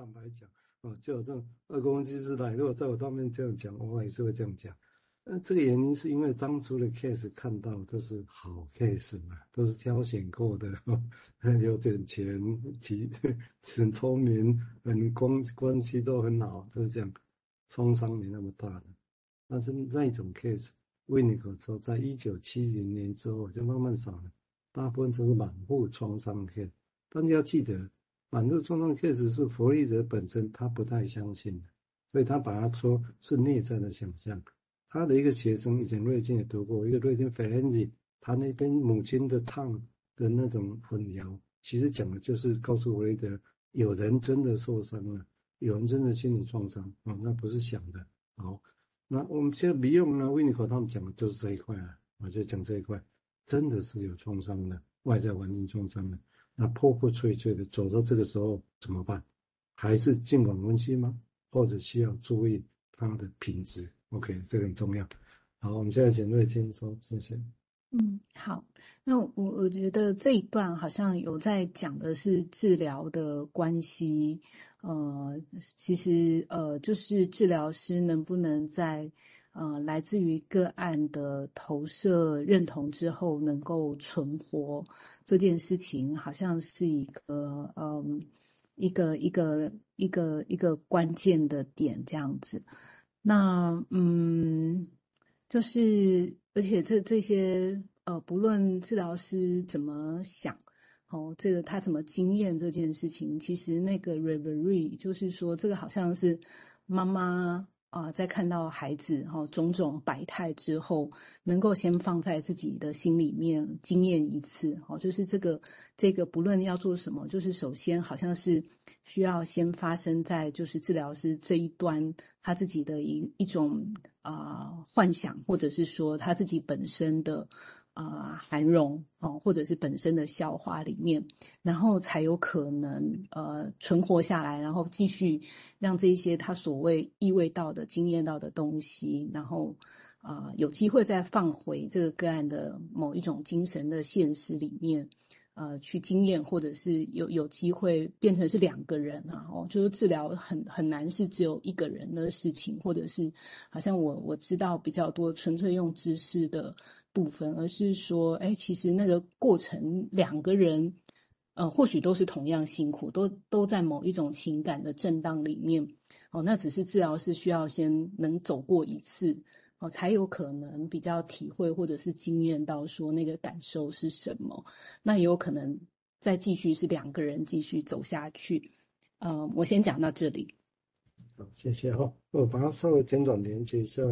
坦白讲，哦，就有这种二公分机师来，如果在我当面这样讲，我也是会这样讲。那这个原因是因为当初的 case 看到都是好 case 嘛，都是挑选过的，有点钱，其很聪明，很关关系都很好，就是这样，创伤没那么大的。但是那种 case，维尼口之后，在一九七零年之后就慢慢少了，大部分都是满腹创伤 case。但你要记得，满腹创伤确实是弗洛伊德本身他不太相信的，所以他把它说是内在的想象。他的一个学生以前瑞金也读过，一个瑞金 f e r n 他那边母亲的烫的那种混淆，其实讲的就是告诉弗洛伊德，有人真的受伤了，有人真的心理创伤啊，那不是想的。好，那我们现在不用呢，维尼口他们讲的就是这一块啊，我就讲这一块，真的是有创伤的，外在环境创伤的，那破破碎碎的走到这个时候怎么办？还是尽管温馨吗？或者需要注意它的品质？OK，这个很重要。好，我们现在请瑞金说，谢谢。嗯，好。那我我觉得这一段好像有在讲的是治疗的关系。呃，其实呃，就是治疗师能不能在呃来自于个案的投射认同之后能够存活这件事情，好像是一个嗯一个一个一个一个关键的点这样子。那嗯，就是而且这这些呃，不论治疗师怎么想，哦，这个他怎么经验这件事情，其实那个 reverie 就是说，这个好像是妈妈。啊，在看到孩子哈种种百态之后，能够先放在自己的心里面经验一次，哦，就是这个这个不论要做什么，就是首先好像是需要先发生在就是治疗师这一端他自己的一一种啊、幻想，或者是说他自己本身的。啊、呃，涵容哦，或者是本身的消化里面，然后才有可能呃存活下来，然后继续让这些他所谓意味到的、经验到的东西，然后啊、有机会再放回这个个案的某一种精神的现实里面，呃去经验，或者是有有机会变成是两个人啊，哦，就是治疗很很难是只有一个人的事情，或者是好像我我知道比较多纯粹用知识的。部分，而是说，哎，其实那个过程，两个人，呃，或许都是同样辛苦，都都在某一种情感的震荡里面，哦，那只是治疗师需要先能走过一次，哦，才有可能比较体会或者是经验到说那个感受是什么，那也有可能再继续是两个人继续走下去，呃，我先讲到这里。好，谢谢哈，我把它稍微简短连接一下。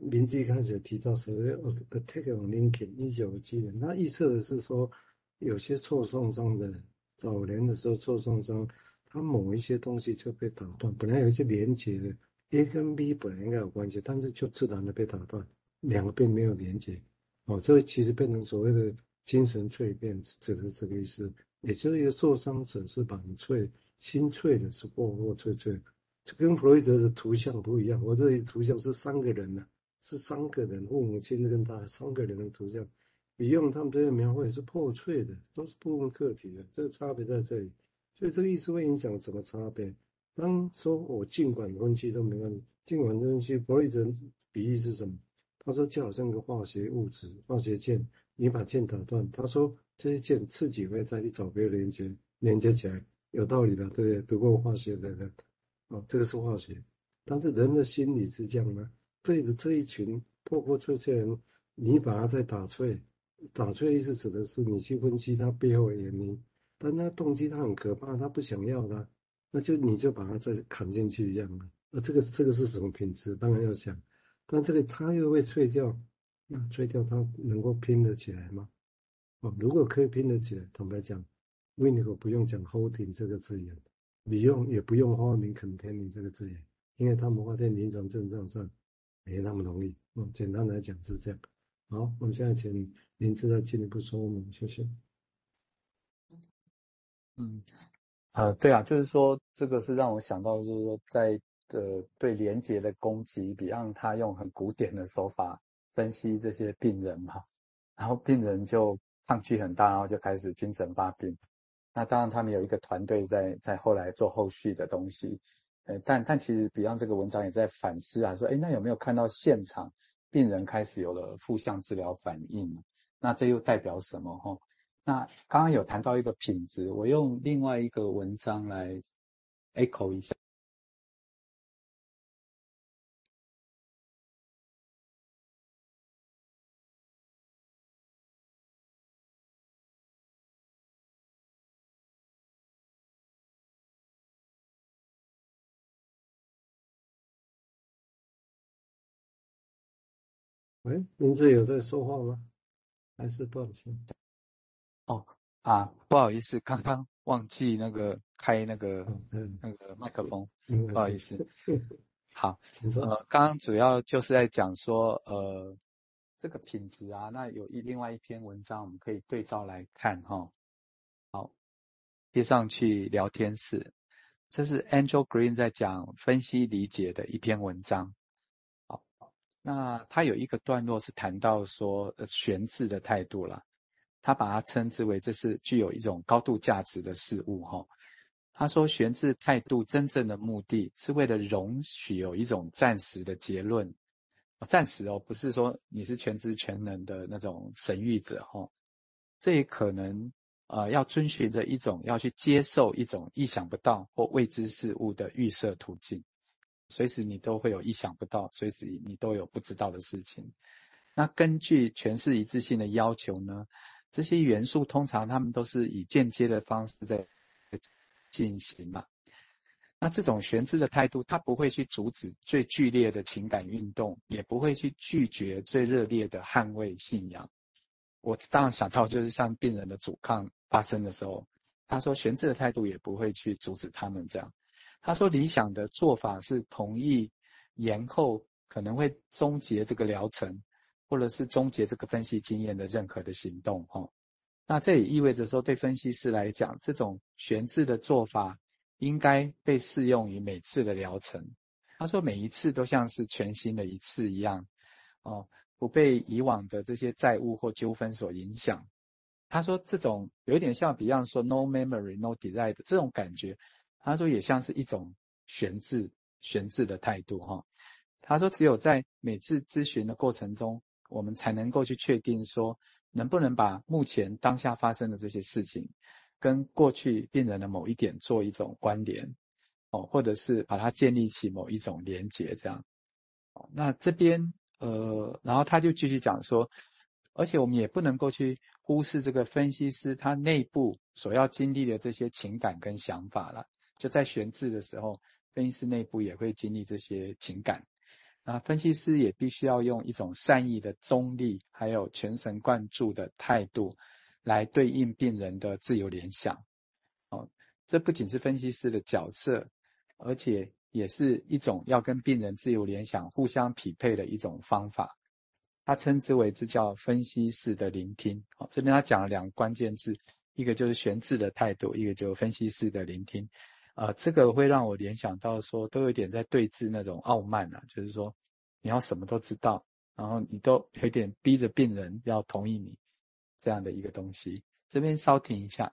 名字一开始提到所谓 attack on Lincoln 一九七年，他意思的是说，有些错创伤的早年的时候错创伤，他某一些东西就被打断，本来有一些连接的 A 跟 B 本来应该有关系，但是就自然的被打断，两个并没有连接，哦，这其实变成所谓的精神脆变，指的是这个意思，也就是一个受伤者是板脆，心脆的是破破脆脆，这跟弗洛伊德的图像不一样，我这里图像是三个人呢、是三个人，父母亲跟他三个人的图像，比用他们这些描绘是破碎的，都是部分客体的，这个差别在这里。所以这个意思会影响怎么差别？当说我尽管分析都没关系，尽管分析，弗洛伊德比喻是什么？他说就好像一个化学物质，化学键，你把键打断，他说这些键自己会再去找别的连接，连接起来，有道理的，对不对？读过化学的人，哦，这个是化学，但是人的心理是这样吗？对着这一群破破碎碎人，你把它再打碎，打碎意思指的是你去分析它背后的原因，但他动机他很可怕，他不想要的，那就你就把它再砍进去一样的。那这个这个是什么品质？当然要想，但这个它又会脆掉，那脆掉它能够拼得起来吗？哦，如果可以拼得起来，坦白讲，维尼口不用讲 holding 这个字眼，你用也不用发明 containing 这个字眼，因为他们发现临床症状上。没那么容易，嗯，简单来讲是这样。好，我们现在请林志再进一步说明，谢谢。嗯，呃，对啊，就是说这个是让我想到，就是说在呃对连结的攻击，比让他用很古典的手法分析这些病人嘛，然后病人就抗拒很大，然后就开始精神发病。那当然他们有一个团队在在后来做后续的东西。呃，但但其实比方这个文章也在反思啊，说，哎，那有没有看到现场病人开始有了负向治疗反应？那这又代表什么？哈，那刚刚有谈到一个品质，我用另外一个文章来 echo 一下。喂，明志有在说话吗？还是断线？哦啊，不好意思，刚刚忘记那个开那个、嗯、那个麦克风，嗯、不好意思。好，呃，刚刚主要就是在讲说，呃，这个品质啊，那有一另外一篇文章，我们可以对照来看哈、哦。好，贴上去聊天室，这是 Angel Green 在讲分析理解的一篇文章。好那他有一个段落是谈到说，呃，悬置的态度啦，他把它称之为这是具有一种高度价值的事物哈。他说悬置态度真正的目的是为了容许有一种暂时的结论，暂时哦，不是说你是全知全能的那种神谕者哈。这也可能呃要遵循着一种要去接受一种意想不到或未知事物的预设途径。随时你都会有意想不到，随时你都有不知道的事情。那根据诠释一致性的要求呢，这些元素通常他们都是以间接的方式在进行嘛。那这种悬置的态度，它不会去阻止最剧烈的情感运动，也不会去拒绝最热烈的捍卫信仰。我当然想到就是像病人的阻抗发生的时候，他说悬置的态度也不会去阻止他们这样。他说：“理想的做法是同意延后可能会终结这个疗程，或者是终结这个分析经验的任何的行动。哈，那这也意味着说，对分析师来讲，这种悬置的做法应该被适用于每次的疗程。他说，每一次都像是全新的一次一样，哦，不被以往的这些债务或纠纷所影响。他说，这种有点像 Beyond 说 ‘No memory, no delay’ 的这种感觉。”他说也像是一种悬置、悬置的态度哈。他说只有在每次咨询的过程中，我们才能够去确定说，能不能把目前当下发生的这些事情，跟过去病人的某一点做一种关联，哦，或者是把它建立起某一种连结这样。那这边呃，然后他就继续讲说，而且我们也不能够去忽视这个分析师他内部所要经历的这些情感跟想法了。就在悬置的时候，分析师内部也会经历这些情感，那分析师也必须要用一种善意的中立，还有全神贯注的态度，来对应病人的自由联想。哦，这不仅是分析师的角色，而且也是一种要跟病人自由联想互相匹配的一种方法。他称之为这叫分析式的聆听。好，这边他讲了两个关键字，一个就是悬置的态度，一个就分析式的聆听。啊、呃，这个会让我联想到说，都有点在对峙那种傲慢啊，就是说你要什么都知道，然后你都有点逼着病人要同意你这样的一个东西。这边稍停一下。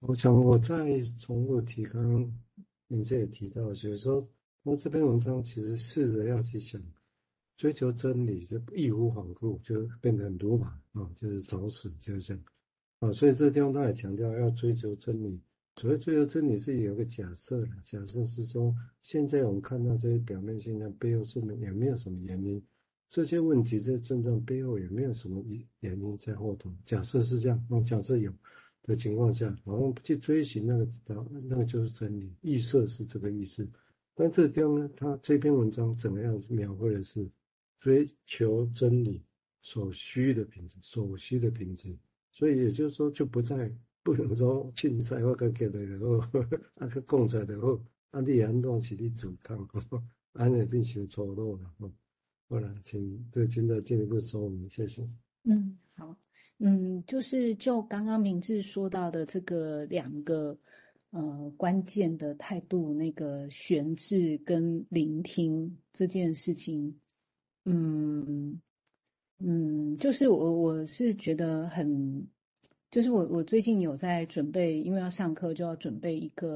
我想我再重复提，刚刚您这也提到，就是说我这篇文章其实试着要去想，追求真理就义无反顾，就变得很鲁莽啊，就是找死，就是这样啊。所以这个地方他也强调要追求真理。所谓追求真理是有个假设的，假设是说，现在我们看到这些表面现象背后是没也没有什么原因，这些问题这些症状背后也没有什么原因在后头。假设是这样，那假设有的情况下，然后去追寻那个，那个就是真理。预设是这个意思，但这地方呢，他这篇文章怎么样描绘的是追求真理所需的品质，所需的品质，所以也就是说就不再。不能说凊彩我佮给的就好，啊佮讲出来就好，啊你安怎是你主康，安尼变成错漏了。好了，请对金德进一步说明，谢谢。嗯，好，嗯，就是就刚刚明志说到的这个两个呃关键的态度，那个悬置跟聆听这件事情，嗯嗯，就是我我是觉得很。就是我我最近有在准备，因为要上课就要准备一个。